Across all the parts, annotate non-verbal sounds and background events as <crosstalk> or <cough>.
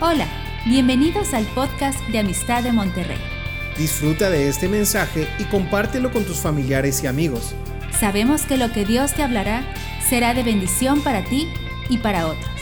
Hola, bienvenidos al podcast de Amistad de Monterrey. Disfruta de este mensaje y compártelo con tus familiares y amigos. Sabemos que lo que Dios te hablará será de bendición para ti y para otros.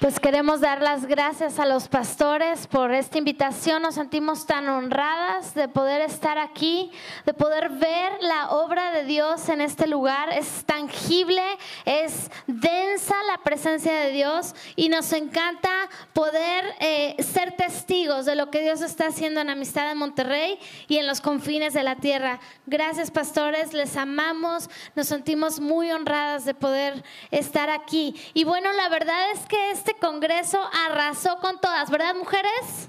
Pues queremos dar las gracias a los pastores por esta invitación. Nos sentimos tan honradas de poder estar aquí, de poder ver la obra de Dios en este lugar. Es tangible, es densa la presencia de Dios y nos encanta poder eh, ser testigos de lo que Dios está haciendo en Amistad de Monterrey y en los confines de la tierra. Gracias pastores, les amamos, nos sentimos muy honradas de poder estar aquí. Y bueno, la verdad es que este congreso arrasó con todas, ¿verdad, mujeres?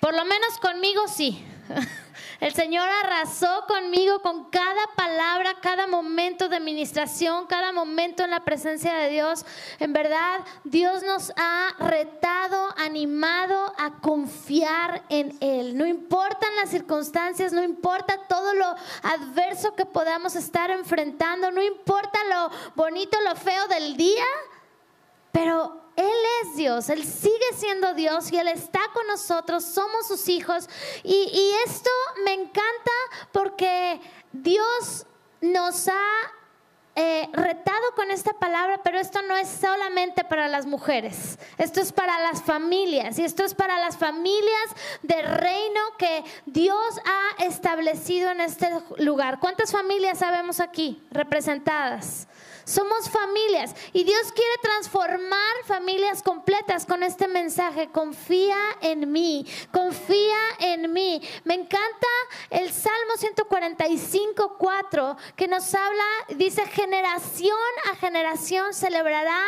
Por lo menos conmigo sí. <laughs> El Señor arrasó conmigo con cada palabra, cada momento de administración, cada momento en la presencia de Dios. En verdad, Dios nos ha retado, animado a confiar en Él. No importan las circunstancias, no importa todo lo adverso que podamos estar enfrentando, no importa lo bonito, lo feo del día, pero él es Dios, Él sigue siendo Dios y Él está con nosotros, somos sus hijos. Y, esto me encanta porque Dios nos ha eh, retado con esta palabra, pero esto no es solamente para las mujeres, esto es para las familias y esto es para las familias de reino que Dios ha establecido en este lugar. ¿Cuántas familias sabemos aquí representadas? Somos familias y Dios quiere transformar familias completas con este mensaje. Confía en mí, confía en mí. Me encanta el Salmo 145, 4 que nos habla, dice, generación a generación celebrará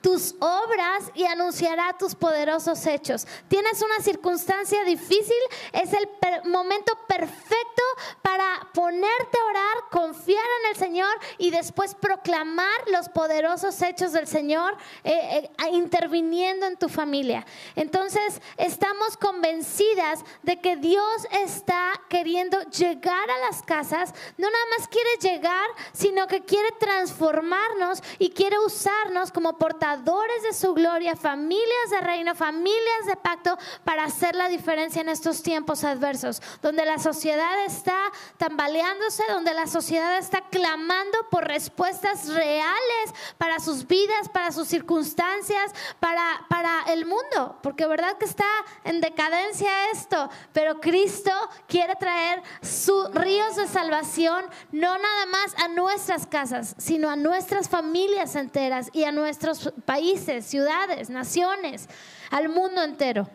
tus obras y anunciará tus poderosos hechos. Tienes una circunstancia difícil, es el momento perfecto para ponerte a orar, confiar en el Señor y después proclamar los poderosos hechos del Señor eh, eh, interviniendo en tu familia. Entonces, estamos convencidas de que Dios está queriendo llegar a las casas, no nada más quiere llegar, sino que quiere transformarnos y quiere usarnos como portadores de su gloria, familias de reino, familias de pacto, para hacer la diferencia en estos tiempos adversos, donde la sociedad está tambaleándose, donde la sociedad está clamando por respuestas reales para sus vidas, para sus circunstancias, para, para el mundo, porque verdad que está en decadencia esto, pero Cristo quiere traer sus ríos de salvación, no nada más a nuestras casas, sino a nuestras familias enteras y a nuestros países, ciudades, naciones, al mundo entero.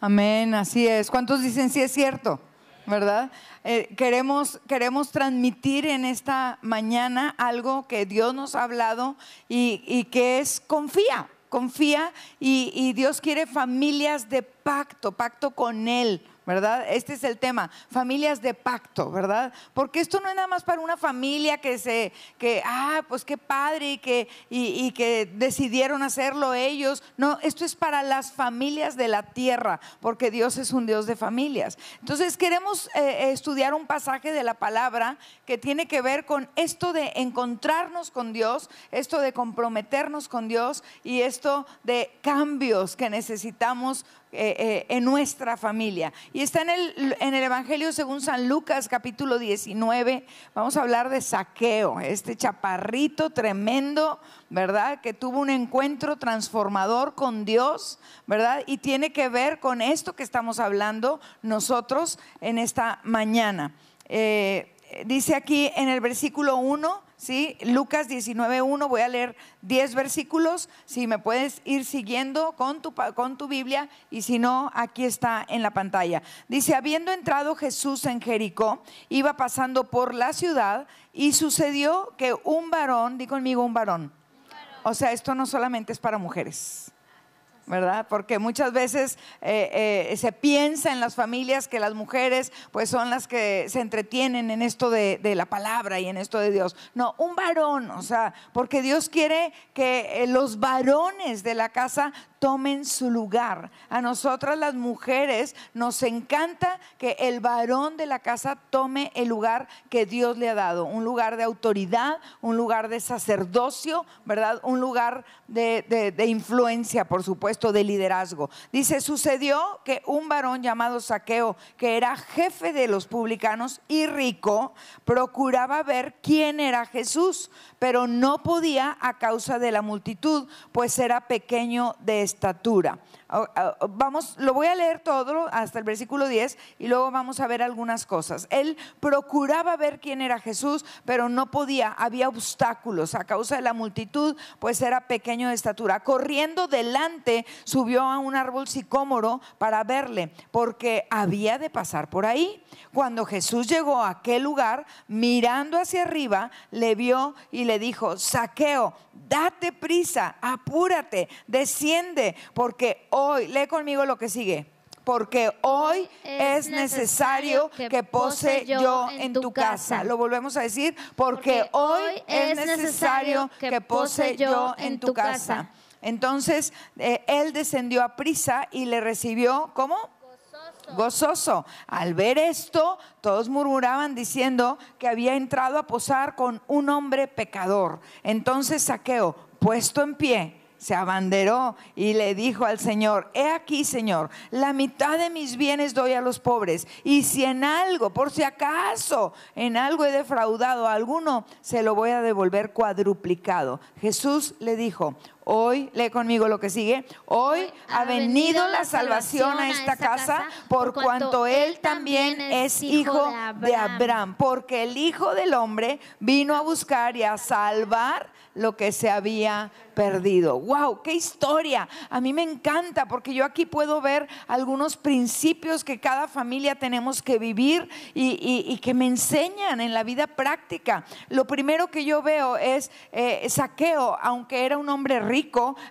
Amén, así es. ¿Cuántos dicen sí es cierto? ¿Verdad? Eh, queremos, queremos transmitir en esta mañana algo que Dios nos ha hablado y, que es confía, confía y, y Dios quiere familias de pacto, pacto con Él. ¿Verdad? Este es el tema, familias de pacto, ¿verdad? Porque esto no es nada más para una familia que se, que, ah, pues qué padre y que, y, que decidieron hacerlo ellos. No, esto es para las familias de la tierra, porque Dios es un Dios de familias. Entonces queremos eh, estudiar un pasaje de la palabra que tiene que ver con esto de encontrarnos con Dios, esto de comprometernos con Dios y esto de cambios que necesitamos eh, eh, en nuestra familia. Y está en el, en el Evangelio según San Lucas capítulo 19. Vamos a hablar de saqueo, este chaparrito tremendo, ¿verdad? Que tuvo un encuentro transformador con Dios, ¿verdad? Y tiene que ver con esto que estamos hablando nosotros en esta mañana. Eh, dice aquí en el versículo 1 ¿sí? Lucas 19.1, voy a leer 10 versículos, si me puedes ir siguiendo con tu, con tu Biblia y si no, aquí está en la pantalla. Dice, habiendo entrado Jesús en Jericó, iba pasando por la ciudad y sucedió que un varón, di conmigo un varón, o sea, esto no solamente es para mujeres. ¿Verdad? Porque muchas veces eh, eh, se piensa en las familias que las mujeres pues son las que se entretienen en esto de, la palabra y en esto de Dios. No, un varón, o sea, porque Dios quiere que eh, los varones de la casa tomen su lugar. A nosotras las mujeres nos encanta que el varón de la casa tome el lugar que Dios le ha dado, un lugar de autoridad, un lugar de sacerdocio, ¿verdad? Un lugar de influencia, por supuesto, de liderazgo. Dice, sucedió que un varón llamado Saqueo, que era jefe de los publicanos y rico, procuraba ver quién era Jesús, pero no podía a causa de la multitud, pues era pequeño de estatura. Ah, ah, vamos, lo voy a leer todo hasta el versículo 10 y luego vamos a ver algunas cosas. Él procuraba ver quién era Jesús, pero no podía, había obstáculos a causa de la multitud, pues era pequeño de estatura. Corriendo delante, subió a un árbol sicómoro para verle, porque había de pasar por ahí. Cuando Jesús llegó a aquel lugar, mirando hacia arriba, le vio y le dijo, saqueo, date prisa, apúrate, desciende, porque hoy, lee conmigo lo que sigue. Porque hoy es necesario que pose yo en tu casa. Lo volvemos a decir. Porque hoy es necesario que pose yo en tu casa. Entonces eh, él descendió a prisa y le recibió, ¿cómo? gozoso. Al ver esto, todos murmuraban diciendo que había entrado a posar con un hombre pecador. Entonces Saqueo, puesto en pie, se abanderó y le dijo al Señor, he aquí, Señor, la mitad de mis bienes doy a los pobres. Y si en algo, por si acaso, en algo he defraudado a alguno, se lo voy a devolver cuadruplicado. Jesús le dijo, Hoy, lee conmigo lo que sigue, hoy ha venido la salvación a esta casa por cuanto Él también es hijo de Abraham, porque el Hijo del Hombre vino a buscar y a salvar lo que se había perdido. ¡Wow! ¡Qué historia! A mí me encanta porque yo aquí puedo ver algunos principios que cada familia tenemos que vivir y, que me enseñan en la vida práctica. Lo primero que yo veo es eh, Saqueo, aunque era un hombre rico,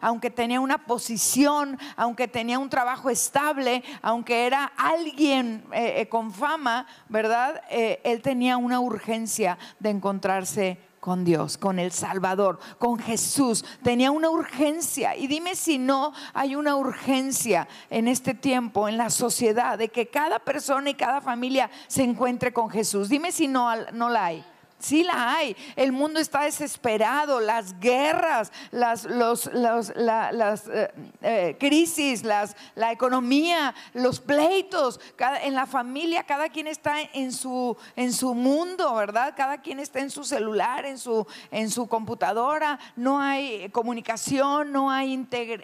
aunque tenía una posición, aunque tenía un trabajo estable, aunque era alguien eh, eh, con fama, ¿verdad? él tenía una urgencia de encontrarse con Dios, con el Salvador, con Jesús. Tenía una urgencia. Y dime si no hay una urgencia en este tiempo, en la sociedad, de que cada persona y cada familia se encuentre con Jesús. Dime si no, no la hay. Sí la hay. El mundo está desesperado, las guerras, las, los, las eh, eh, crisis, la economía, los pleitos. en la familia cada quien está en su, en su mundo, ¿verdad? Cada quien está en su celular, en su, en su computadora. No hay comunicación, no hay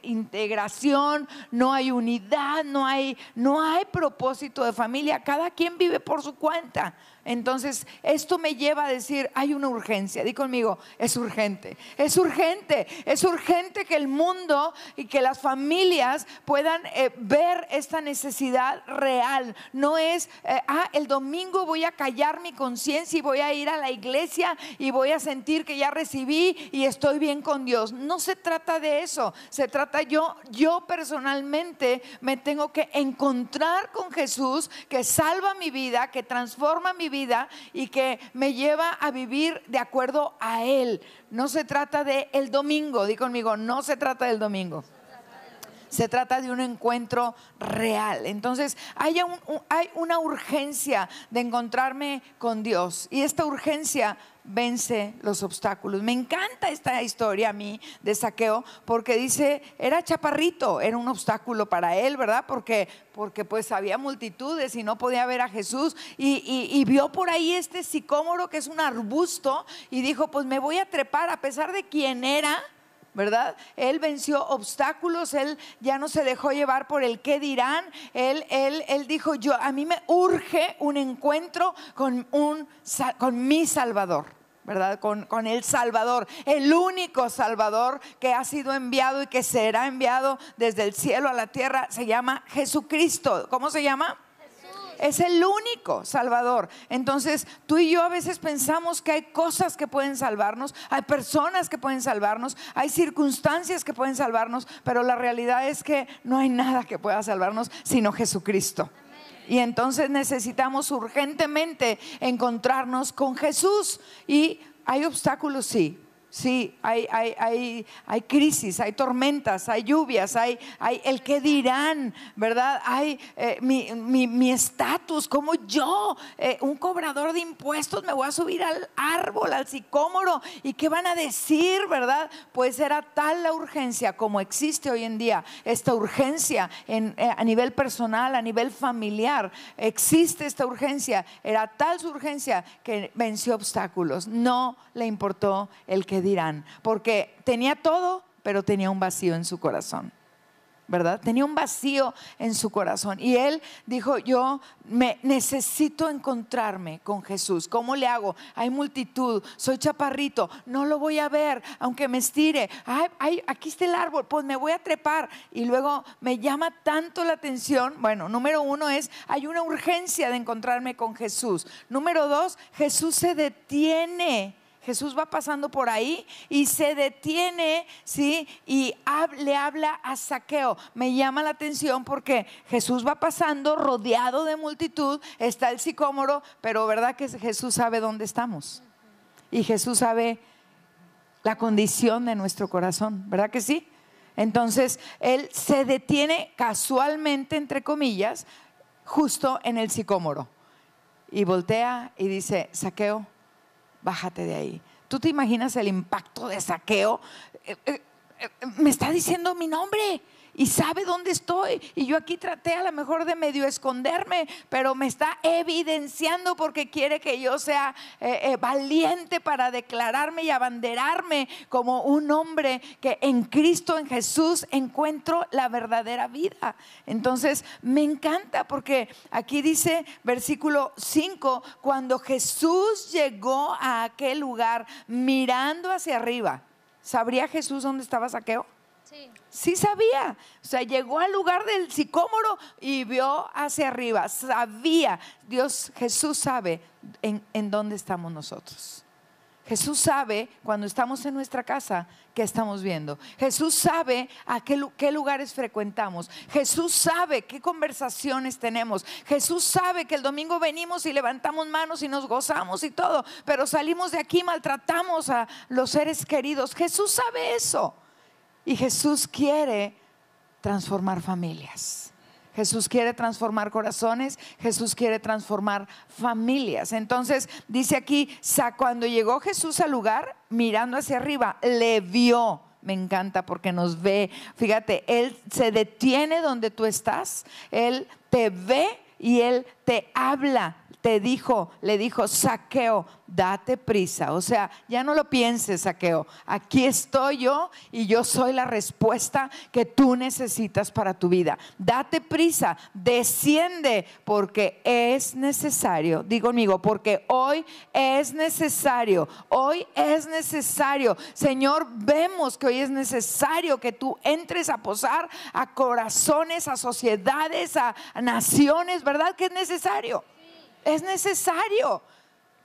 integración, no hay unidad, no hay, no hay propósito de familia. Cada quien vive por su cuenta. Entonces, esto me lleva a decir, hay una urgencia. Di conmigo, es urgente. Es urgente. Es urgente que el mundo y que las familias puedan eh, ver esta necesidad real. No es, eh, ah, el domingo voy a callar mi conciencia y voy a ir a la iglesia y voy a sentir que ya recibí y estoy bien con Dios. No se trata de eso. Se trata yo, yo personalmente me tengo que encontrar con Jesús que salva mi vida, que transforma mi vida y que me lleva a vivir de acuerdo a Él. No se trata de el domingo, di conmigo, no se trata del domingo. Se trata de un encuentro real. Entonces, hay, una urgencia de encontrarme con Dios. Y esta urgencia vence los obstáculos. Me encanta esta historia a mí de saqueo porque dice, era chaparrito, era un obstáculo para él, ¿verdad? Porque, porque pues había multitudes y no podía ver a Jesús y, y vio por ahí este sicómoro que es un arbusto y dijo, pues me voy a trepar a pesar de quién era. ¿Verdad? Él venció obstáculos, él ya no se dejó llevar por el qué dirán, él, él, él dijo, yo, a mí me urge un encuentro con, un, con mi Salvador. ¿verdad? Con, con, el Salvador, el único Salvador que ha sido enviado y que será enviado desde el cielo a la tierra, se llama Jesucristo. ¿Cómo se llama? Es el único Salvador. Entonces, tú y yo a veces pensamos que hay cosas que pueden salvarnos, hay personas que pueden salvarnos, hay circunstancias que pueden salvarnos, pero la realidad es que no hay nada que pueda salvarnos sino Jesucristo. Y entonces necesitamos urgentemente encontrarnos con Jesús. Y hay obstáculos, sí, Sí, hay, hay, hay, crisis, hay tormentas, hay lluvias, hay, el que dirán, ¿verdad? Hay eh, mi estatus, como yo, eh, un cobrador de impuestos, me voy a subir al árbol, al sicómoro, y qué van a decir, ¿verdad? Pues era tal la urgencia como existe hoy en día, esta urgencia en, eh, a nivel personal, a nivel familiar, existe esta urgencia, era tal su urgencia que venció obstáculos, no le importó el que dirán, porque tenía todo, pero tenía un vacío en su corazón. ¿verdad? Tenía un vacío en su corazón. Y él dijo, yo me necesito encontrarme con Jesús. ¿Cómo le hago? Hay multitud, soy chaparrito, no lo voy a ver, aunque me estire. Ay, aquí está el árbol, pues me voy a trepar. Y luego me llama tanto la atención. Bueno, número uno es, hay una urgencia de encontrarme con Jesús. Número dos, Jesús se detiene Jesús va pasando por ahí y se detiene, ¿sí? Y le habla a Saqueo. Me llama la atención porque Jesús va pasando rodeado de multitud, está el sicómoro, pero ¿verdad que Jesús sabe dónde estamos? Y Jesús sabe la condición de nuestro corazón, ¿verdad que sí? Entonces, Él se detiene casualmente, entre comillas, justo en el sicómoro. Y voltea y dice, Saqueo, bájate de ahí. ¿Tú te imaginas el impacto de saqueo? Eh, eh, eh, me está diciendo mi nombre y sabe dónde estoy. Y yo aquí traté a lo mejor de medio esconderme, pero me está evidenciando porque quiere que yo sea eh, eh, valiente para declararme y abanderarme como un hombre que en Cristo, en Jesús, encuentro la verdadera vida. Entonces, me encanta porque aquí dice versículo 5, cuando Jesús llegó a aquel lugar mirando hacia arriba, ¿sabría Jesús dónde estaba Saqueo? Sí. Sabía. O sea, llegó al lugar del sicómoro y vio hacia arriba. Sabía. Dios, Jesús sabe en, en dónde estamos nosotros. Jesús sabe cuando estamos en nuestra casa qué estamos viendo. Jesús sabe a qué, qué, lugares frecuentamos. Jesús sabe qué conversaciones tenemos. Jesús sabe que el domingo venimos y levantamos manos y nos gozamos y todo, pero salimos de aquí, maltratamos a los seres queridos. Jesús sabe eso. Y Jesús quiere transformar familias. Jesús quiere transformar corazones, Jesús quiere transformar familias. Entonces dice aquí, cuando llegó Jesús al lugar, mirando hacia arriba, le vio. Me encanta porque nos ve. Fíjate, Él se detiene donde tú estás, Él te ve y Él te habla te dijo, le dijo, saqueo, date prisa. O sea, ya no lo pienses, saqueo. Aquí estoy yo y yo soy la respuesta que tú necesitas para tu vida. Date prisa, desciende porque es necesario. Digo conmigo, porque hoy es necesario. Hoy es necesario. Señor, vemos que hoy es necesario que tú entres a posar a corazones, a sociedades, a naciones, ¿verdad? Que es necesario. Es necesario.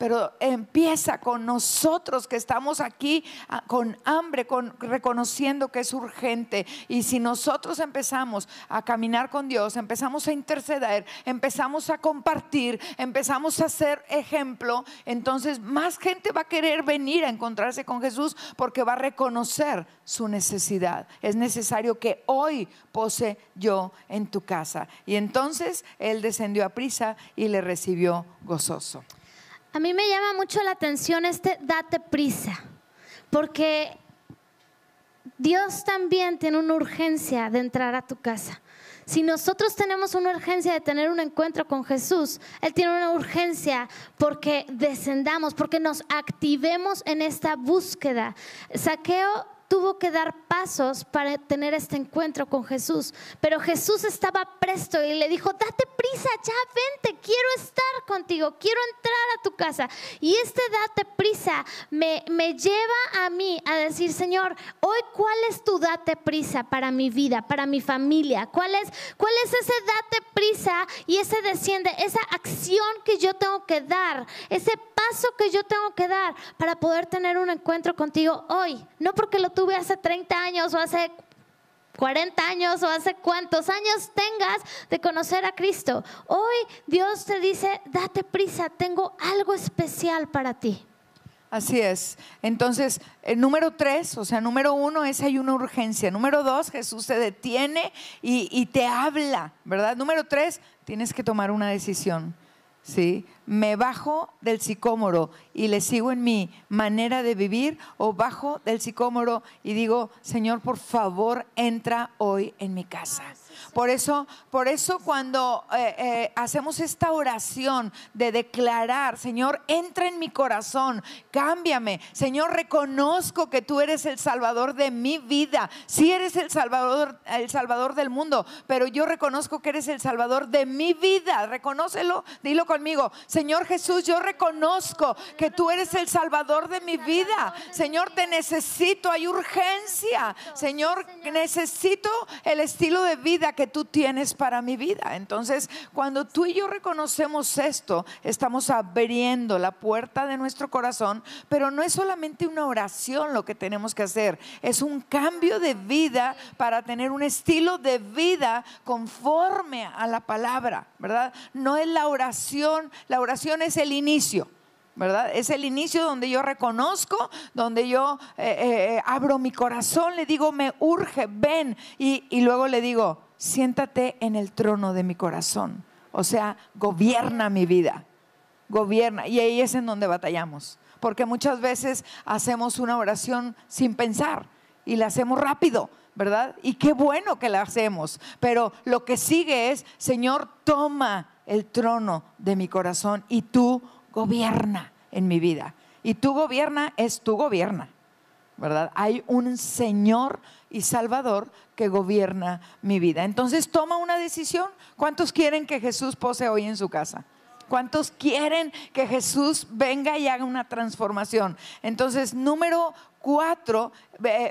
Pero empieza con nosotros que estamos aquí ah, con hambre, con, reconociendo que es urgente. Y si nosotros empezamos a caminar con Dios, empezamos a interceder, empezamos a compartir, empezamos a ser ejemplo, entonces más gente va a querer venir a encontrarse con Jesús porque va a reconocer su necesidad. Es necesario que hoy pose yo en tu casa. Y entonces él descendió a prisa y le recibió gozoso. A mí me llama mucho la atención este date prisa, porque Dios también tiene una urgencia de entrar a tu casa. Si nosotros tenemos una urgencia de tener un encuentro con Jesús, Él tiene una urgencia porque descendamos, porque nos activemos en esta búsqueda. Saqueo tuvo que dar pasos para tener este encuentro con Jesús. Pero Jesús estaba presto y le dijo, date prisa, ya vente, quiero estar contigo, quiero entrar a tu casa. Y este date prisa me lleva a mí a decir, Señor, hoy cuál es tu date prisa para mi vida, para mi familia, cuál es, cuál es ese date prisa y ese desciende, esa acción que yo tengo que dar, ese paso que yo tengo que dar para poder tener un encuentro contigo hoy, no porque lo tuve hace 30 años o hace 40 años o hace cuántos años tengas de conocer a Cristo. Hoy Dios te dice, date prisa, tengo algo especial para ti. Así es. Entonces, el número tres, o sea, número uno es hay una urgencia. Número dos, Jesús se detiene y, y te habla, ¿verdad? Número tres, tienes que tomar una decisión. ¿Sí? Me bajo del sicómoro y le sigo en mi manera de vivir o bajo del sicómoro y digo, Señor, por favor, entra hoy en mi casa. Por eso, por eso cuando eh, eh, hacemos esta oración de declarar, Señor, entra en mi corazón, cámbiame. Señor, reconozco que tú eres el Salvador de mi vida. Sí eres el Salvador, el Salvador del mundo, pero yo reconozco que eres el Salvador de mi vida. Reconócelo, dilo conmigo. Señor Jesús, yo reconozco que tú eres el Salvador de mi vida. Señor, te necesito, hay urgencia. Señor, necesito el estilo de vida que tú tienes para mi vida. Entonces, cuando tú y yo reconocemos esto, estamos abriendo la puerta de nuestro corazón, pero no es solamente una oración lo que tenemos que hacer, es un cambio de vida para tener un estilo de vida conforme a la palabra, ¿verdad? No es la oración, la oración es el inicio. ¿verdad? Es el inicio donde yo reconozco, donde yo eh, eh, eh, abro mi corazón, le digo, me urge, ven, y, y luego le digo, siéntate en el trono de mi corazón. O sea, gobierna mi vida. Gobierna. Y ahí es en donde batallamos. Porque muchas veces hacemos una oración sin pensar y la hacemos rápido, ¿verdad? Y qué bueno que la hacemos. Pero lo que sigue es, Señor, toma el trono de mi corazón y tú gobierna en mi vida. Y tú gobierna es tú gobierna, ¿verdad? Hay un Señor y Salvador que gobierna mi vida. Entonces toma una decisión. ¿Cuántos quieren que Jesús pose hoy en su casa? ¿Cuántos quieren que Jesús venga y haga una transformación? Entonces, número cuatro,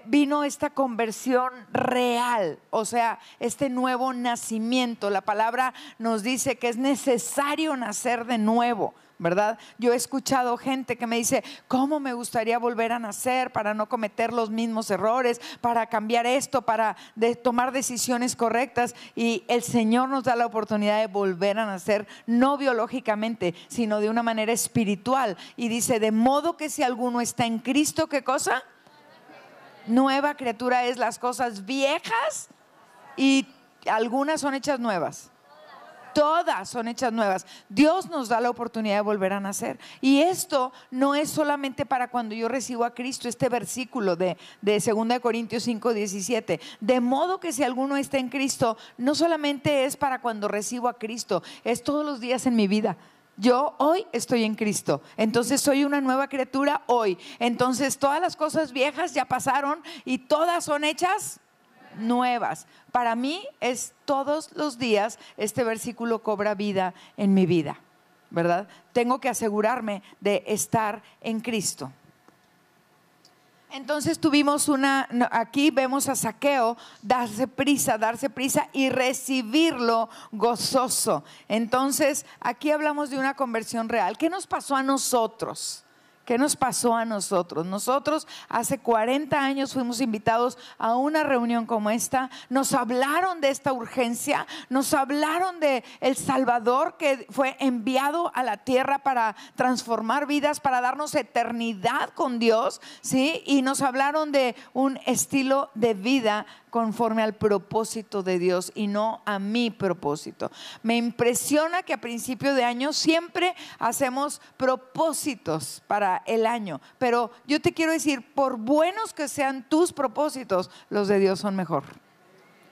vino esta conversión real, o sea, este nuevo nacimiento. La palabra nos dice que es necesario nacer de nuevo. ¿Verdad? Yo he escuchado gente que me dice, ¿cómo me gustaría volver a nacer para no cometer los mismos errores, para cambiar esto, para tomar decisiones correctas? Y el Señor nos da la oportunidad de volver a nacer, no biológicamente, sino de una manera espiritual. Y dice, de modo que si alguno está en Cristo, ¿qué cosa? Nueva criatura es las cosas viejas y algunas son hechas nuevas todas son hechas nuevas. Dios nos da la oportunidad de volver a nacer. Y esto no es solamente para cuando yo recibo a Cristo, este versículo de, de 2 Corintios 5, 17. De modo que si alguno está en Cristo, no solamente es para cuando recibo a Cristo, es todos los días en mi vida. Yo hoy estoy en Cristo, entonces soy una nueva criatura hoy. Entonces todas las cosas viejas ya pasaron y todas son hechas nuevas. Para mí es todos los días este versículo cobra vida en mi vida, ¿verdad? Tengo que asegurarme de estar en Cristo. Entonces tuvimos una, aquí vemos a Saqueo darse prisa, darse prisa y recibirlo gozoso. Entonces aquí hablamos de una conversión real. ¿Qué nos pasó a nosotros? ¿Qué nos pasó a nosotros? Nosotros hace 40 años fuimos invitados a una reunión como esta, nos hablaron de esta urgencia, nos hablaron de el Salvador que fue enviado a la tierra para transformar vidas, para darnos eternidad con Dios, ¿sí? Y nos hablaron de un estilo de vida conforme al propósito de Dios y no a mi propósito. Me impresiona que a principio de año siempre hacemos propósitos para el año, pero yo te quiero decir, por buenos que sean tus propósitos, los de Dios son mejor.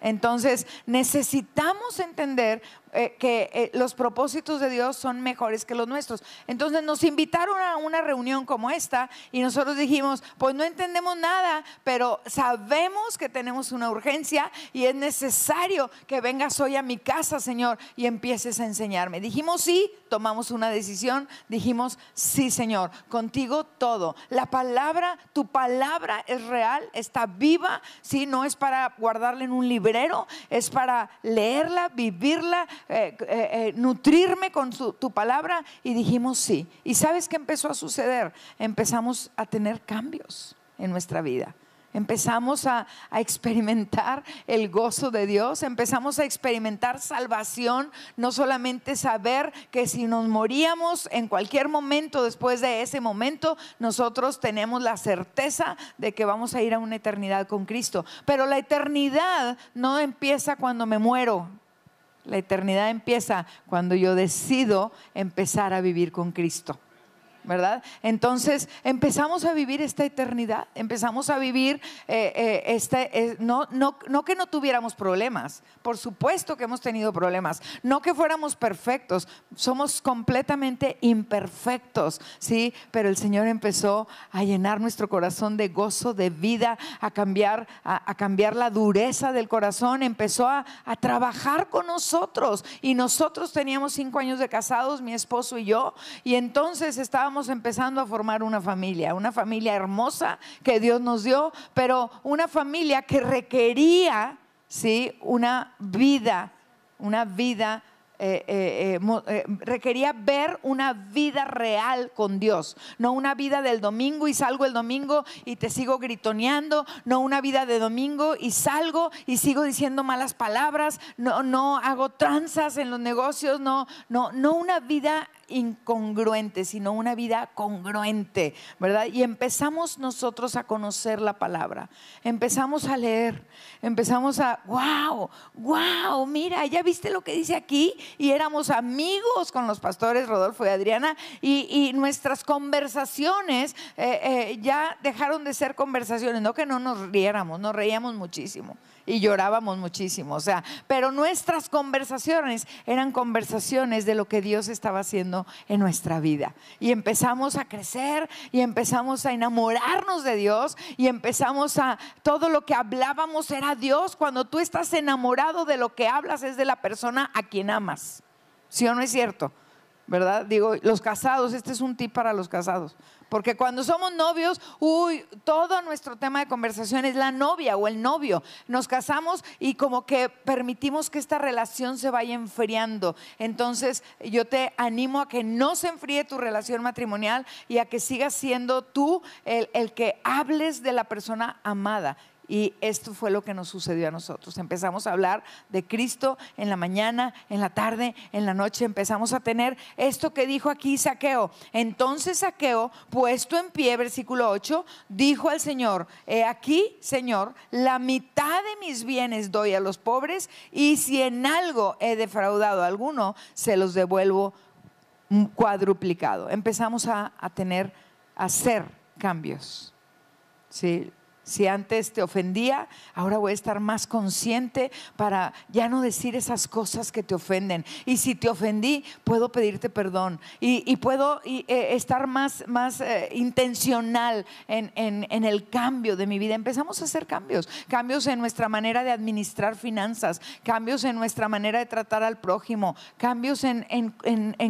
Entonces necesitamos entender eh, que eh, los propósitos de Dios son mejores que los nuestros. Entonces nos invitaron a una reunión como esta y nosotros dijimos, pues no entendemos nada, pero sabemos que tenemos una urgencia y es necesario que vengas hoy a mi casa, Señor, y empieces a enseñarme. Dijimos sí, tomamos una decisión, dijimos sí, Señor, contigo todo. La palabra, tu palabra es real, está viva, sí, no es para guardarla en un librero, es para leerla, vivirla, eh, eh, eh, nutrirme con tu palabra y dijimos sí. ¿Y sabes qué empezó a suceder? Empezamos a tener cambios en nuestra vida. Empezamos a, experimentar el gozo de Dios, empezamos a experimentar salvación, no solamente saber que si nos moríamos en cualquier momento después de ese momento, nosotros tenemos la certeza de que vamos a ir a una eternidad con Cristo. Pero la eternidad no empieza cuando me muero, la eternidad empieza cuando yo decido empezar a vivir con Cristo. ¿Verdad? Entonces empezamos a vivir esta eternidad, empezamos a vivir eh, eh, este, eh, no, no, no que no tuviéramos problemas, por supuesto que hemos tenido problemas, no que fuéramos perfectos, somos completamente imperfectos, ¿sí? Pero el Señor empezó a llenar nuestro corazón de gozo, de vida, a cambiar, a, cambiar la dureza del corazón, empezó a, a trabajar con nosotros y nosotros teníamos cinco años de casados, mi esposo y yo, y entonces estábamos empezando a formar una familia, una familia hermosa que Dios nos dio, pero una familia que requería, ¿sí? Una vida, una vida eh, eh, eh, requería ver una vida real con Dios, no una vida del domingo y salgo el domingo y te sigo gritoneando, no una vida de domingo y salgo y sigo diciendo malas palabras, no, no hago tranzas en los negocios, no, no, no una vida incongruente, sino una vida congruente, ¿verdad? Y empezamos nosotros a conocer la palabra, empezamos a leer, empezamos a, wow, wow, mira, ya viste lo que dice aquí, y éramos amigos con los pastores Rodolfo y Adriana, y, nuestras conversaciones eh, eh, ya dejaron de ser conversaciones, no que no nos riéramos, nos reíamos muchísimo y llorábamos muchísimo, o sea, pero nuestras conversaciones eran conversaciones de lo que Dios estaba haciendo en nuestra vida. Y empezamos a crecer y empezamos a enamorarnos de Dios y empezamos a, todo lo que hablábamos era Dios. Cuando tú estás enamorado de lo que hablas es de la persona a quien amas. ¿Sí o no es cierto? ¿Verdad? Digo, los casados, este es un tip para los casados. Porque cuando somos novios, uy, todo nuestro tema de conversación es la novia o el novio. Nos casamos y como que permitimos que esta relación se vaya enfriando. Entonces, yo te animo a que no se enfríe tu relación matrimonial y a que sigas siendo tú el, el que hables de la persona amada. Y esto fue lo que nos sucedió a nosotros. Empezamos a hablar de Cristo en la mañana, en la tarde, en la noche. Empezamos a tener esto que dijo aquí Saqueo. Entonces Saqueo, puesto en pie, versículo 8, dijo al Señor, he aquí, Señor, la mitad de mis bienes doy a los pobres y si en algo he defraudado a alguno, se los devuelvo cuadruplicado. Empezamos a, a tener, a hacer cambios. Sí, si antes te ofendía, ahora voy a estar más consciente para ya no decir esas cosas que te ofenden. Y si te ofendí, puedo pedirte perdón. Y, puedo eh, estar más, más eh, intencional en, el cambio de mi vida. Empezamos a hacer cambios. Cambios en nuestra manera de administrar finanzas. Cambios en nuestra manera de tratar al prójimo. Cambios en,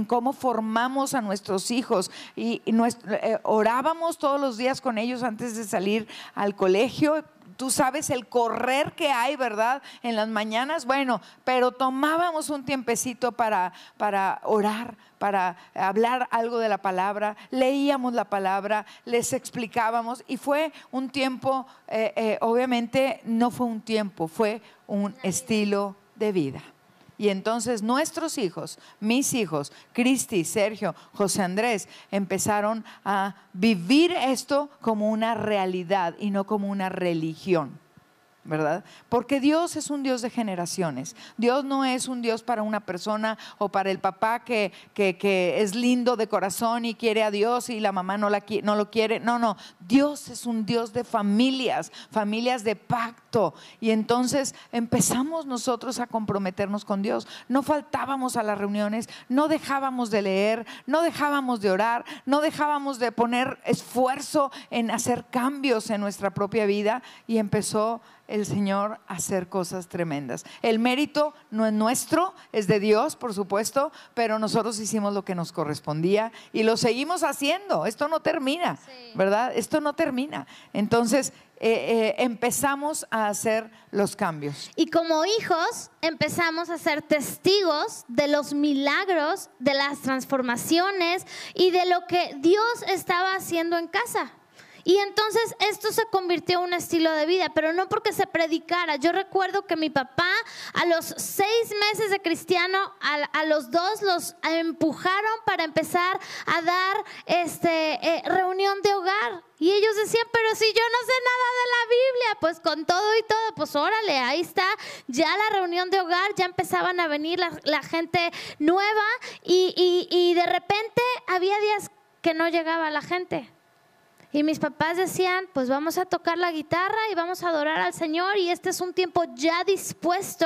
cómo formamos a nuestros hijos. Y, eh, orábamos todos los días con ellos antes de salir al colegio colegio, tú sabes el correr que hay, ¿verdad? En las mañanas, bueno, pero tomábamos un tiempecito para, para orar, para hablar algo de la palabra, leíamos la palabra, les explicábamos y fue un tiempo, eh, eh, obviamente no fue un tiempo, fue un estilo de vida. Y entonces nuestros hijos, mis hijos, Cristi, Sergio, José Andrés, empezaron a vivir esto como una realidad y no como una religión. ¿Verdad? Porque Dios es un Dios de generaciones. Dios no es un Dios para una persona o para el papá que, que, es lindo de corazón y quiere a Dios y la mamá no, la, no lo quiere. No, no. Dios es un Dios de familias, familias de pacto. Y entonces empezamos nosotros a comprometernos con Dios. No faltábamos a las reuniones, no dejábamos de leer, no dejábamos de orar, no dejábamos de poner esfuerzo en hacer cambios en nuestra propia vida y empezó el Señor hacer cosas tremendas. El mérito no es nuestro, es de Dios, por supuesto, pero nosotros hicimos lo que nos correspondía y lo seguimos haciendo. Esto no termina, ¿verdad? Esto no termina. Entonces, eh, eh, empezamos a hacer los cambios. Y como hijos empezamos a ser testigos de los milagros, de las transformaciones y de lo que Dios estaba haciendo en casa. Y entonces esto se convirtió en un estilo de vida, pero no porque se predicara. Yo recuerdo que mi papá a los seis meses de cristiano, a, los dos los empujaron para empezar a dar este, eh, reunión de hogar. Y ellos decían, pero si yo no sé nada de la Biblia, pues con todo y todo, pues órale, ahí está, ya la reunión de hogar, ya empezaban a venir la, gente nueva y, y de repente había días que no llegaba la gente. Y mis papás decían, pues vamos a tocar la guitarra y vamos a adorar al Señor y este es un tiempo ya dispuesto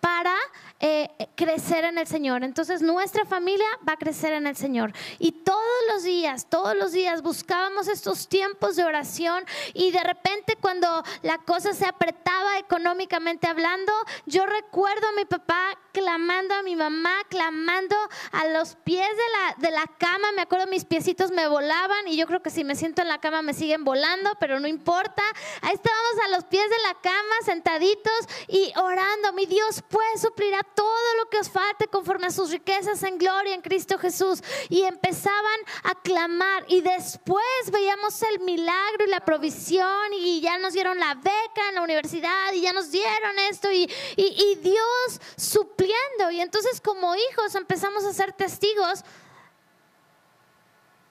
para eh, crecer en el Señor. Entonces nuestra familia va a crecer en el Señor. Y todos los días, todos los días buscábamos estos tiempos de oración y de repente cuando la cosa se apretaba económicamente hablando, yo recuerdo a mi papá clamando a mi mamá, clamando a los pies de la, de la cama. Me acuerdo mis piecitos me volaban y yo creo que si me siento en la cama me siguen volando, pero no importa. Ahí estábamos a los pies de la cama sentaditos y orando. Mi Dios puede suplir a todo lo que os falte conforme a sus riquezas en gloria en Cristo Jesús. Y empezaban a clamar y después veíamos el milagro y la provisión y ya nos dieron la beca en la universidad y ya nos dieron esto y, y, Dios supliendo. Y entonces como hijos empezamos a ser testigos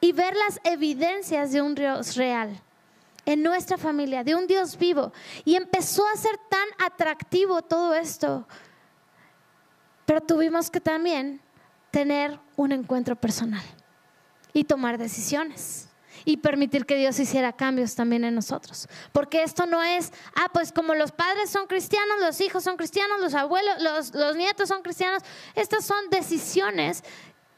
y ver las evidencias de un Dios real en nuestra familia, de un Dios vivo. Y empezó a ser tan atractivo todo esto pero tuvimos que también tener un encuentro personal y tomar decisiones y permitir que Dios hiciera cambios también en nosotros. Porque esto no es, ah, pues como los padres son cristianos, los hijos son cristianos, los abuelos, los, los nietos son cristianos. Estas son decisiones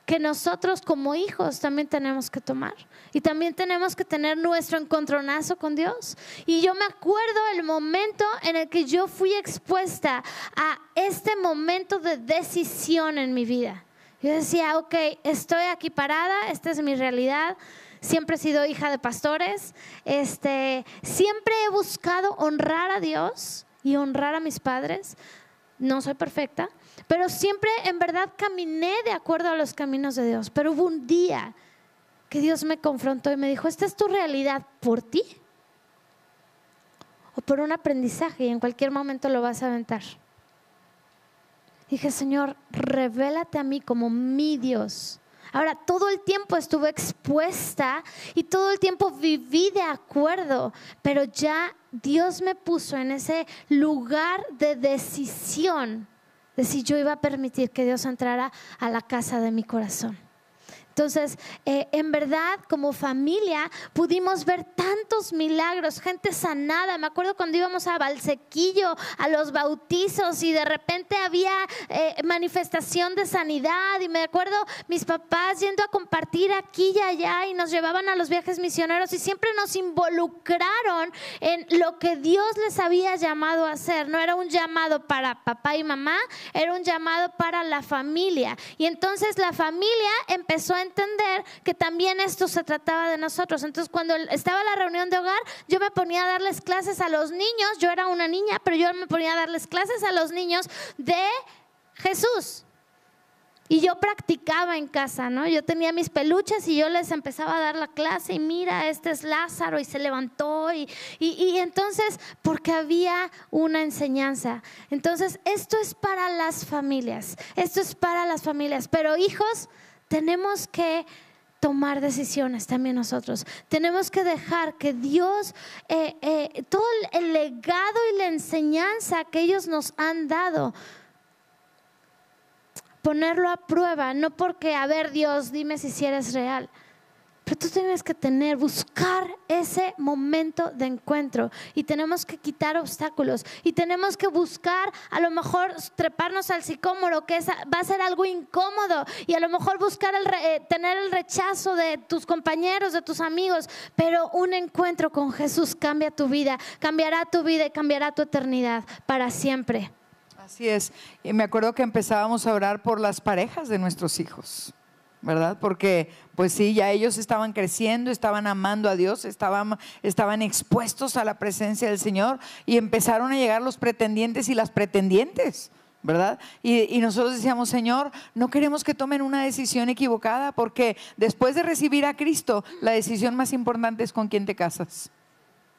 que nosotros como hijos también tenemos que tomar. Y también tenemos que tener nuestro encontronazo con Dios. Y yo me acuerdo el momento en el que yo fui expuesta a este momento de decisión en mi vida. Yo decía, ok, estoy aquí parada, esta es mi realidad. Siempre he sido hija de pastores. Este, siempre he buscado honrar a Dios y honrar a mis padres. No soy perfecta, pero siempre en verdad caminé de acuerdo a los caminos de Dios. Pero hubo un día que Dios me confrontó y me dijo, ¿esta es tu realidad por ti? O por un aprendizaje y en cualquier momento lo vas a aventar. Dije, Señor, revélate a mí como mi Dios. Ahora, todo el tiempo estuve expuesta y todo el tiempo viví de acuerdo, pero ya Dios me puso en ese lugar de decisión de si yo iba a permitir que Dios entrara a la casa de mi corazón. Entonces, eh, en verdad, como familia, pudimos ver tantos milagros, gente sanada. Me acuerdo cuando íbamos a Valsequillo, a los bautizos, y de repente había eh, manifestación de sanidad. Y me acuerdo mis papás yendo a compartir aquí y allá, y nos llevaban a los viajes misioneros, y siempre nos involucraron en lo que Dios les había llamado a hacer. No era un llamado para papá y mamá, era un llamado para la familia. Y entonces la familia empezó a entender que también esto se trataba de nosotros. Entonces, cuando estaba la reunión de hogar, yo me ponía a darles clases a los niños, yo era una niña, pero yo me ponía a darles clases a los niños de Jesús. Y yo practicaba en casa, ¿no? Yo tenía mis peluches y yo les empezaba a dar la clase y mira, este es Lázaro y se levantó y, y, y, entonces, porque había una enseñanza. Entonces, esto es para las familias, esto es para las familias, pero hijos, tenemos que tomar decisiones también nosotros. Tenemos que dejar que Dios, eh, eh, todo el legado y la enseñanza que ellos nos han dado, ponerlo a prueba, no porque, a ver Dios, dime si eres real. Pero tú tienes que tener, buscar ese momento de encuentro y tenemos que quitar obstáculos y tenemos que buscar a lo mejor treparnos al sicómoro, que va a ser algo incómodo y a lo mejor buscar eh, tener el rechazo de tus compañeros, de tus amigos, pero un encuentro con Jesús cambia tu vida, cambiará tu vida y cambiará tu eternidad para siempre. Así es. Y me acuerdo que empezábamos a orar por las parejas de nuestros hijos. ¿Verdad? Porque pues sí, ya ellos estaban creciendo, estaban amando a Dios, estaban, estaban expuestos a la presencia del Señor y empezaron a llegar los pretendientes y las pretendientes. ¿verdad? Y, y, nosotros decíamos, Señor, no queremos que tomen una decisión equivocada, porque después de recibir a Cristo, la decisión más importante es con quién te casas.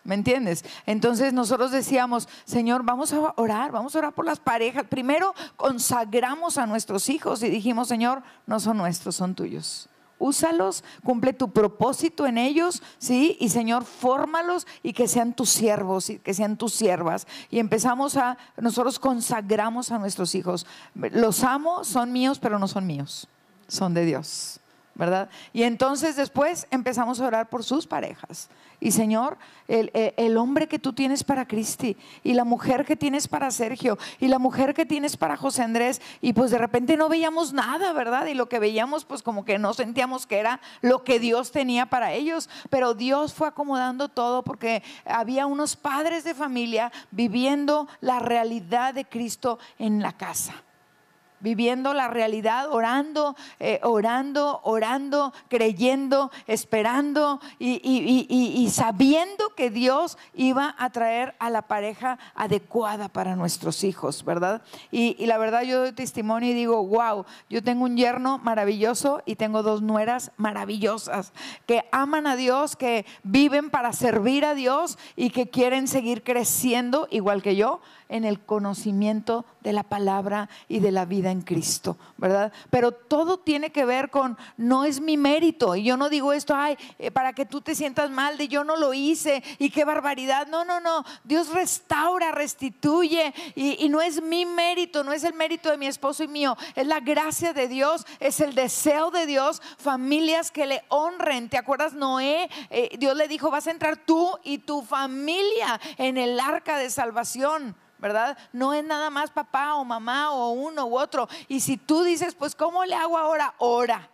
¿Me entiendes? Entonces nosotros decíamos, Señor, vamos a orar, vamos a orar por las parejas. Primero consagramos a nuestros hijos y dijimos, Señor, no son nuestros, son tuyos. Úsalos, cumple tu propósito en ellos, ¿sí? Y Señor, fórmalos y que sean tus siervos y que sean tus siervas. Y empezamos a, nosotros consagramos a nuestros hijos. Los amo, son míos, pero no son míos, son de Dios. ¿Verdad? Y entonces después empezamos a orar por sus parejas. Y Señor, el, hombre que tú tienes para Cristi, y la mujer que tienes para Sergio, y la mujer que tienes para José Andrés, y pues de repente no veíamos nada, ¿verdad? Y lo que veíamos, pues como que no sentíamos que era lo que Dios tenía para ellos, pero Dios fue acomodando todo porque había unos padres de familia viviendo la realidad de Cristo en la casa viviendo la realidad, orando, eh, orando, orando, creyendo, esperando y, sabiendo que Dios iba a traer a la pareja adecuada para nuestros hijos, ¿verdad? Y, la verdad yo doy testimonio y digo, wow, yo tengo un yerno maravilloso y tengo dos nueras maravillosas que aman a Dios, que viven para servir a Dios y que quieren seguir creciendo igual que yo en el conocimiento de la palabra y de la vida en Cristo, ¿verdad? Pero todo tiene que ver con, no es mi mérito, y yo no digo esto, ay, eh, para que tú te sientas mal de yo no lo hice y qué barbaridad, no, no, no, Dios restaura, restituye, y, no es mi mérito, no es el mérito de mi esposo y mío, es la gracia de Dios, es el deseo de Dios, familias que le honren, ¿te acuerdas Noé? Eh, Dios le dijo, vas a entrar tú y tu familia en el arca de salvación. ¿Verdad? No es nada más papá o mamá o uno u otro. Y si tú dices, pues, ¿cómo le hago ahora? Ora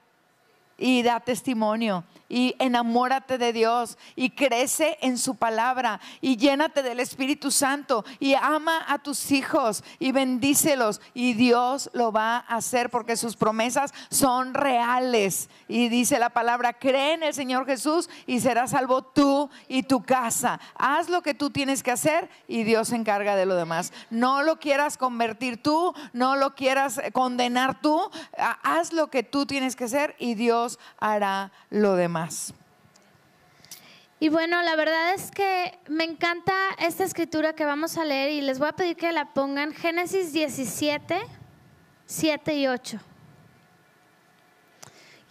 y da testimonio y enamórate de Dios y crece en su palabra y llénate del Espíritu Santo y ama a tus hijos y bendícelos y Dios lo va a hacer porque sus promesas son reales. Y dice la palabra, cree en el Señor Jesús y serás salvo tú y tu casa. Haz lo que tú tienes que hacer y Dios se encarga de lo demás. No lo quieras convertir tú, no lo quieras condenar tú, haz lo que tú tienes que hacer y Dios hará lo demás. Y bueno, la verdad es que me encanta esta escritura que vamos a leer y les voy a pedir que la pongan Génesis 17, 7 y 8.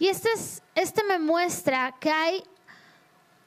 Y este, es, este me muestra que hay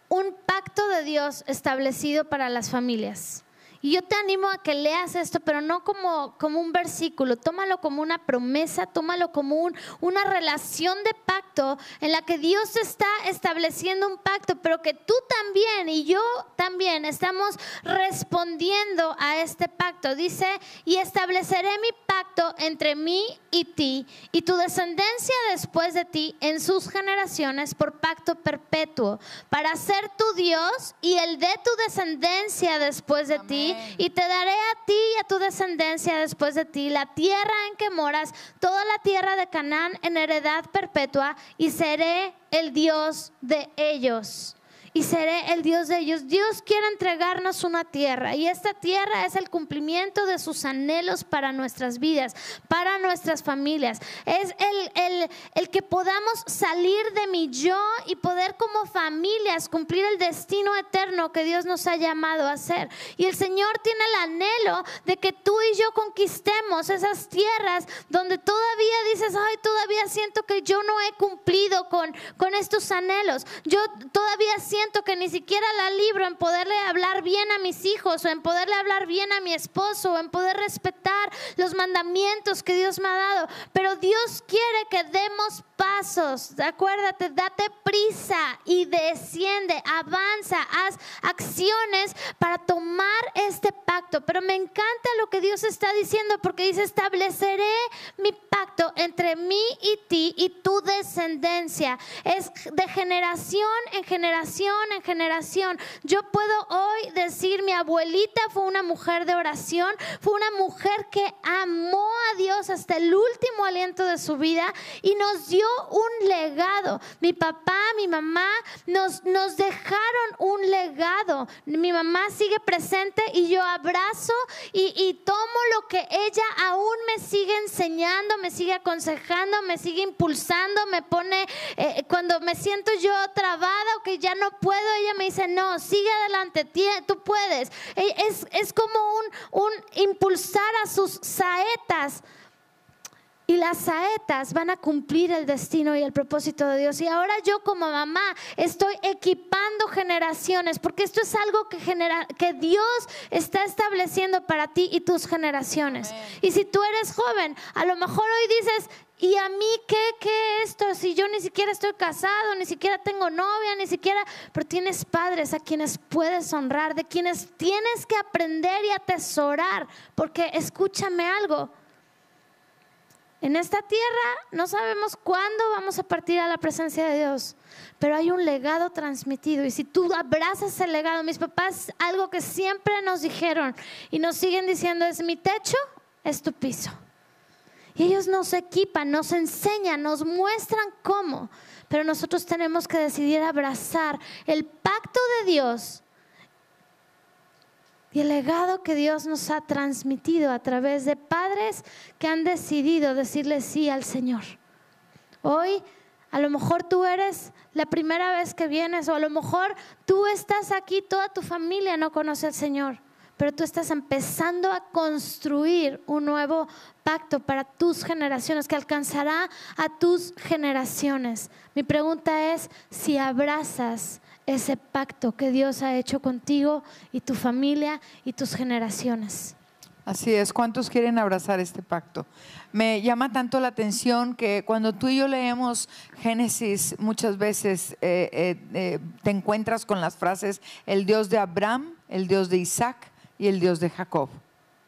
un pacto de Dios establecido para las familias. Y yo te animo a que leas esto, pero no como, como un versículo, tómalo como una promesa, tómalo como un, una relación de pacto en la que Dios está estableciendo un pacto, pero que tú también y yo también estamos respondiendo a este pacto. Dice, y estableceré mi pacto entre mí y ti y tu descendencia después de ti en sus generaciones por pacto perpetuo, para ser tu Dios y el de tu descendencia después de ti y te daré a ti y a tu descendencia después de ti la tierra en que moras, toda la tierra de Canaán en heredad perpetua y seré el Dios de ellos. Y seré el Dios de ellos. Dios quiere entregarnos una tierra y esta tierra es el cumplimiento de sus anhelos para nuestras vidas, para nuestras familias. Es el, el, el que podamos salir de mi yo y poder como familias cumplir el destino eterno que Dios nos ha llamado a hacer. Y el Señor tiene el anhelo de que tú y yo conquistemos esas tierras donde todavía dices, ay, todavía siento que yo no he cumplido con, con estos anhelos. Yo todavía siento que ni siquiera la libro en poderle hablar bien a mis hijos o en poderle hablar bien a mi esposo o en poder respetar los mandamientos que Dios me ha dado. Pero Dios quiere que demos pasos. Acuérdate, date prisa y desciende, avanza, haz acciones para tomar este pacto. Pero me encanta lo que Dios está diciendo porque dice, estableceré mi pacto entre mí y ti y tu descendencia. Es de generación en generación en generación. Yo puedo hoy decir, mi abuelita fue una mujer de oración, fue una mujer que amó a Dios hasta el último aliento de su vida y nos dio un legado. Mi papá, mi mamá nos, nos dejaron un legado. Mi mamá sigue presente y yo abrazo y, y tomo lo que ella aún me sigue enseñando, me sigue aconsejando, me sigue impulsando, me pone, eh, cuando me siento yo trabada o que ya no puedo, ella me dice, no, sigue adelante, tú puedes. E, es, es como un, un impulsar a sus saetas y las saetas van a cumplir el destino y el propósito de Dios. Y ahora yo como mamá estoy equipando generaciones, porque esto es algo que, genera, que Dios está estableciendo para ti y tus generaciones. Y si tú eres joven, a lo mejor hoy dices, ¿y a mí qué, qué esto? Si yo ni siquiera estoy casado, ni siquiera tengo novia, ni siquiera, pero tienes padres a quienes puedes honrar, de quienes tienes que aprender y atesorar, porque escúchame algo en esta tierra no sabemos cuándo vamos a partir a la presencia de Dios, pero hay un legado transmitido y si tú abrazas el legado, mis papás algo que siempre nos dijeron y nos siguen diciendo es mi techo, es tu piso. Y ellos nos equipan, nos enseñan, nos muestran cómo, pero nosotros tenemos que decidir abrazar el pacto de Dios y el legado que Dios nos ha transmitido a través de padres que han decidido decirle sí al Señor. Hoy a lo mejor tú eres la primera vez que vienes o a lo mejor tú estás aquí, toda tu familia no conoce al Señor, pero tú estás empezando a construir un nuevo pacto para tus generaciones que alcanzará a tus generaciones. Mi pregunta es si abrazas ese pacto que Dios ha hecho contigo y tu familia y tus generaciones. Así es, ¿cuántos quieren abrazar este pacto? Me llama tanto la atención que cuando tú y yo leemos Génesis, muchas veces eh, eh, eh, te encuentras con las frases el Dios de Abraham, el Dios de Isaac y el Dios de Jacob.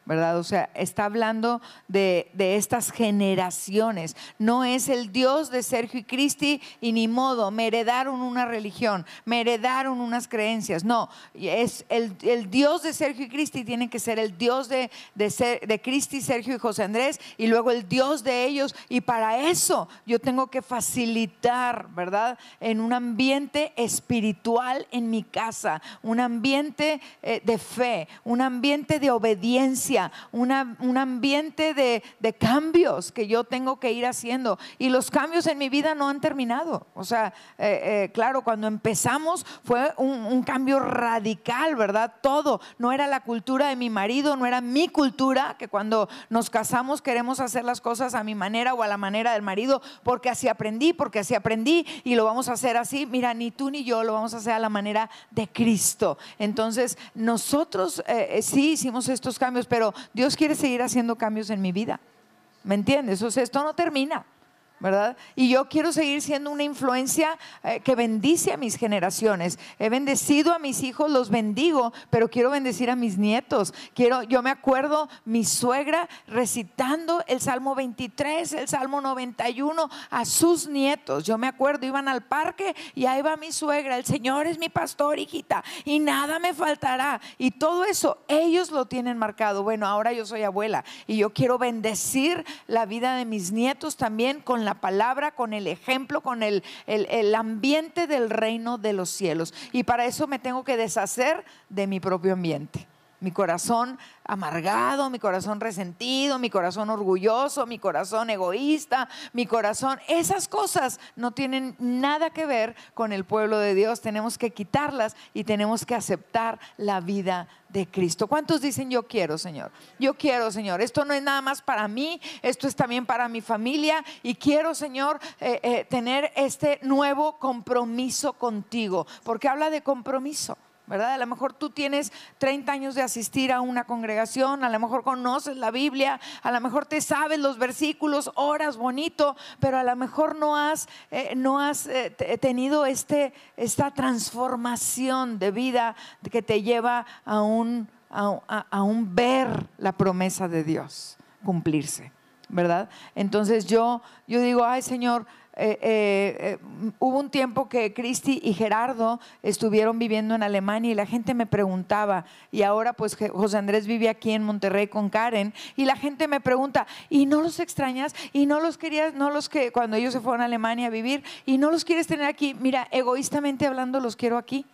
¿Verdad? O sea, está hablando de, estas generaciones. No es el Dios de Sergio y Cristi y ni modo, me heredaron una religión, me heredaron unas creencias. No, es el, Dios de Sergio y Cristi tiene que ser el Dios de, de, de Cristi, Sergio y José Andrés y luego el Dios de ellos. Y para eso yo tengo que facilitar, ¿verdad? En un ambiente espiritual en mi casa, un ambiente eh, de fe, un ambiente de obediencia un ambiente de, cambios que yo tengo que ir haciendo. Y los cambios en mi vida no han terminado. O sea, eh, eh, claro, cuando empezamos fue un, cambio radical, ¿verdad? Todo. No era la cultura de mi marido, no era mi cultura, que cuando nos casamos queremos hacer las cosas a mi manera o a la manera del marido, porque así aprendí, porque así aprendí y lo vamos a hacer así. Mira, ni tú ni yo lo vamos a hacer a la manera de Cristo. Entonces, nosotros eh, sí hicimos estos cambios, pero Dios quiere seguir haciendo cambios en mi vida. ¿Me entiendes? O sea, esto no termina. ¿Verdad? Y yo quiero seguir siendo una influencia eh, que bendice a mis generaciones. He bendecido a mis hijos, los bendigo, pero quiero bendecir a mis nietos. Quiero, yo me acuerdo mi suegra recitando el Salmo 23, el Salmo 91 a sus nietos. Yo me acuerdo, iban al parque y ahí va mi suegra, el Señor es mi pastor, hijita, y nada me faltará. Y todo eso ellos lo tienen marcado. Bueno, ahora yo soy abuela y yo quiero bendecir la vida de mis nietos también con la palabra, con el ejemplo, con el, el, el ambiente del reino de los cielos. Y para eso me tengo que deshacer de mi propio ambiente mi corazón amargado, mi corazón resentido, mi corazón orgulloso, mi corazón egoísta, mi corazón, esas cosas no tienen nada que ver con el pueblo de Dios. Tenemos que quitarlas y tenemos que aceptar la vida de Cristo. ¿Cuántos dicen yo quiero, Señor? Yo quiero, Señor. Esto no es nada más para mí, esto es también para mi familia y quiero, Señor, eh, eh, tener este nuevo compromiso contigo, porque habla de compromiso. ¿Verdad? A lo mejor tú tienes 30 años de asistir a una congregación, a lo mejor conoces la Biblia, a lo mejor te sabes los versículos, horas, bonito, pero a lo mejor no has, eh, no has eh, tenido este, esta transformación de vida que te lleva a un, a un ver la promesa de Dios cumplirse, ¿verdad? Entonces yo, yo digo, ay Señor, eh, eh, eh, hubo un tiempo que Cristi y Gerardo estuvieron viviendo en Alemania y la gente me preguntaba, y ahora pues José Andrés vive aquí en Monterrey con Karen, y la gente me pregunta, ¿y no los extrañas? ¿Y no los querías, no los que cuando ellos se fueron a Alemania a vivir, y no los quieres tener aquí? Mira, egoístamente hablando los quiero aquí,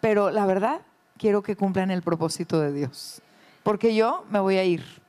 pero la verdad quiero que cumplan el propósito de Dios, porque yo me voy a ir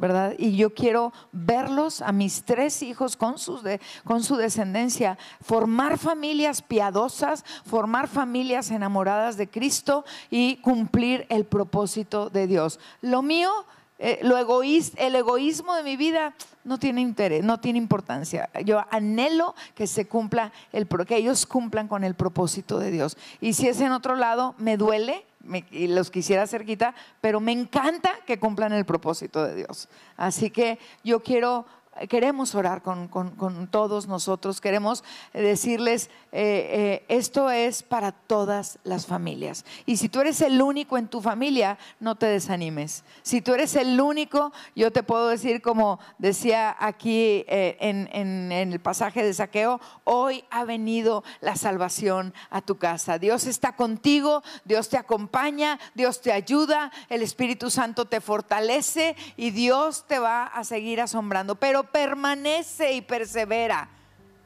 ¿verdad? Y yo quiero verlos a mis tres hijos con, sus con su descendencia, formar familias piadosas, formar familias enamoradas de Cristo y cumplir el propósito de Dios. Lo mío, eh, lo el egoísmo de mi vida no tiene interés, no tiene importancia. Yo anhelo que se cumpla el que ellos cumplan con el propósito de Dios. Y si es en otro lado, me duele, y los quisiera cerquita, pero me encanta que cumplan el propósito de Dios. Así que yo quiero queremos orar con, todos nosotros, queremos decirles, eh, eh, esto es para todas las familias. Y si tú eres el único en tu familia, no te desanimes. Si tú eres el único, yo te puedo decir, como decía aquí eh, en, en el pasaje de saqueo, hoy ha venido la salvación a tu casa. Dios está contigo, Dios te acompaña, Dios te ayuda, el Espíritu Santo te fortalece y Dios te va a seguir asombrando. Pero permanece y persevera.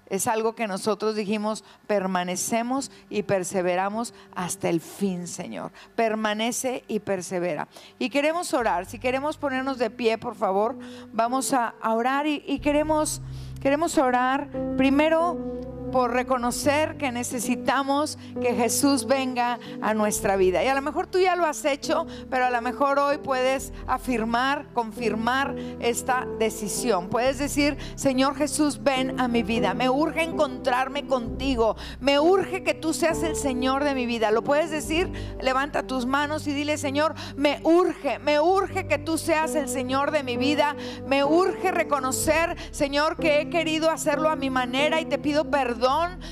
Es algo que nosotros dijimos, permanecemos y perseveramos hasta el fin, Señor. Permanece y persevera. Y queremos orar, si queremos ponernos de pie, por favor, vamos a, orar y, y queremos, queremos orar primero por reconocer que necesitamos que Jesús venga a nuestra vida. Y a lo mejor tú ya lo has hecho, pero a lo mejor hoy puedes afirmar, confirmar esta decisión. Puedes decir, Señor Jesús, ven a mi vida. Me urge encontrarme contigo. Me urge que tú seas el Señor de mi vida. ¿Lo puedes decir? Levanta tus manos y dile, Señor, me urge, me urge que tú seas el Señor de mi vida. Me urge reconocer, Señor, que he querido hacerlo a mi manera y te pido perdón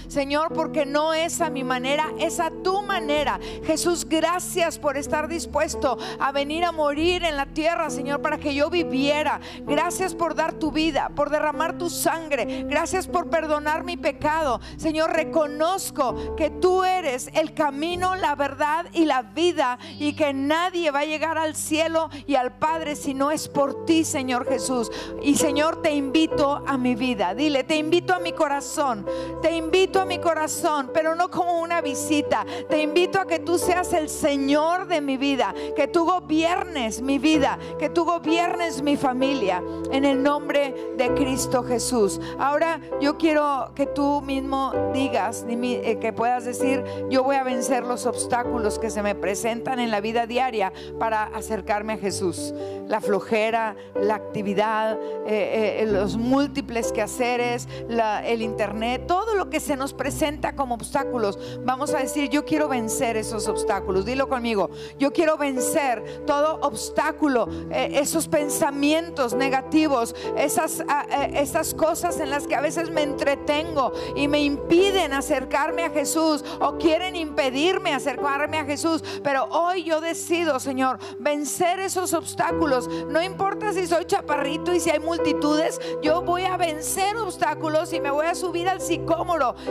Señor, porque no es a mi manera, es a tu manera. Jesús, gracias por estar dispuesto a venir a morir en la tierra, Señor, para que yo viviera. Gracias por dar tu vida, por derramar tu sangre. Gracias por perdonar mi pecado. Señor, reconozco que tú eres el camino, la verdad y la vida y que nadie va a llegar al cielo y al Padre si no es por ti, Señor Jesús. Y Señor, te invito a mi vida. Dile, te invito a mi corazón. Te invito a mi corazón, pero no como una visita. Te invito a que tú seas el Señor de mi vida, que tú gobiernes mi vida, que tú gobiernes mi familia, en el nombre de Cristo Jesús. Ahora yo quiero que tú mismo digas, eh, que puedas decir, yo voy a vencer los obstáculos que se me presentan en la vida diaria para acercarme a Jesús. La flojera, la actividad, eh, eh, los múltiples quehaceres, el internet, todo lo que se nos presenta como obstáculos, vamos a decir, yo quiero vencer esos obstáculos. Dilo conmigo, yo quiero vencer todo obstáculo, eh, esos pensamientos negativos, esas, ah, eh, esas cosas en las que a veces me entretengo y me impiden acercarme a Jesús o quieren impedirme acercarme a Jesús. Pero hoy yo decido, Señor, vencer esos obstáculos. No importa si soy chaparrito y si hay multitudes, yo voy a vencer obstáculos y me voy a subir al psicólogo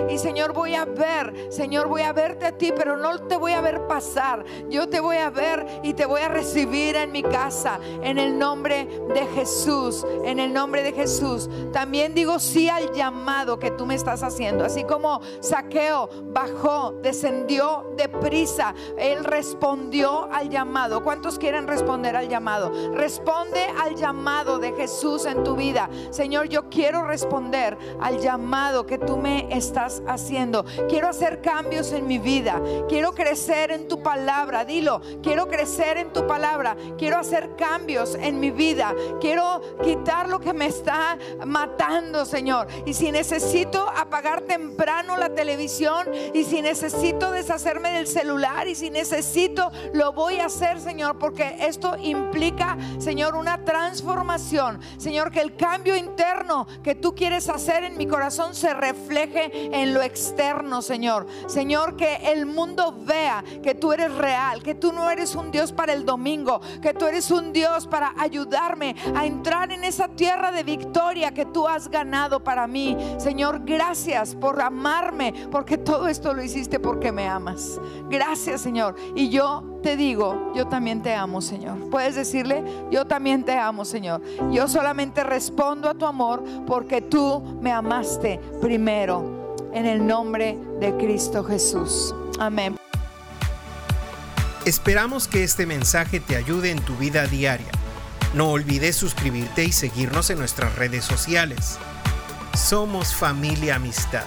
y Señor voy a ver, Señor voy a verte a ti, pero no te voy a ver pasar. Yo te voy a ver y te voy a recibir en mi casa en el nombre de Jesús, en el nombre de Jesús. También digo sí al llamado que tú me estás haciendo, así como Saqueo bajó, descendió deprisa, él respondió al llamado. ¿Cuántos quieren responder al llamado? Responde al llamado de Jesús en tu vida. Señor, yo quiero responder al llamado que tú me estás haciendo. Quiero hacer cambios en mi vida. Quiero crecer en tu palabra. Dilo, quiero crecer en tu palabra. Quiero hacer cambios en mi vida. Quiero quitar lo que me está matando, Señor. Y si necesito apagar temprano la televisión y si necesito deshacerme del celular y si necesito, lo voy a hacer, Señor, porque esto implica, Señor, una transformación. Señor, que el cambio interno que tú quieres hacer en mi corazón se en lo externo, Señor. Señor, que el mundo vea que tú eres real, que tú no eres un Dios para el domingo, que tú eres un Dios para ayudarme a entrar en esa tierra de victoria que tú has ganado para mí. Señor, gracias por amarme, porque todo esto lo hiciste porque me amas. Gracias, Señor. Y yo te digo, yo también te amo, Señor. Puedes decirle, yo también te amo, Señor. Yo solamente respondo a tu amor porque tú me amaste primero. En el nombre de Cristo Jesús. Amén. Esperamos que este mensaje te ayude en tu vida diaria. No olvides suscribirte y seguirnos en nuestras redes sociales. Somos familia amistad.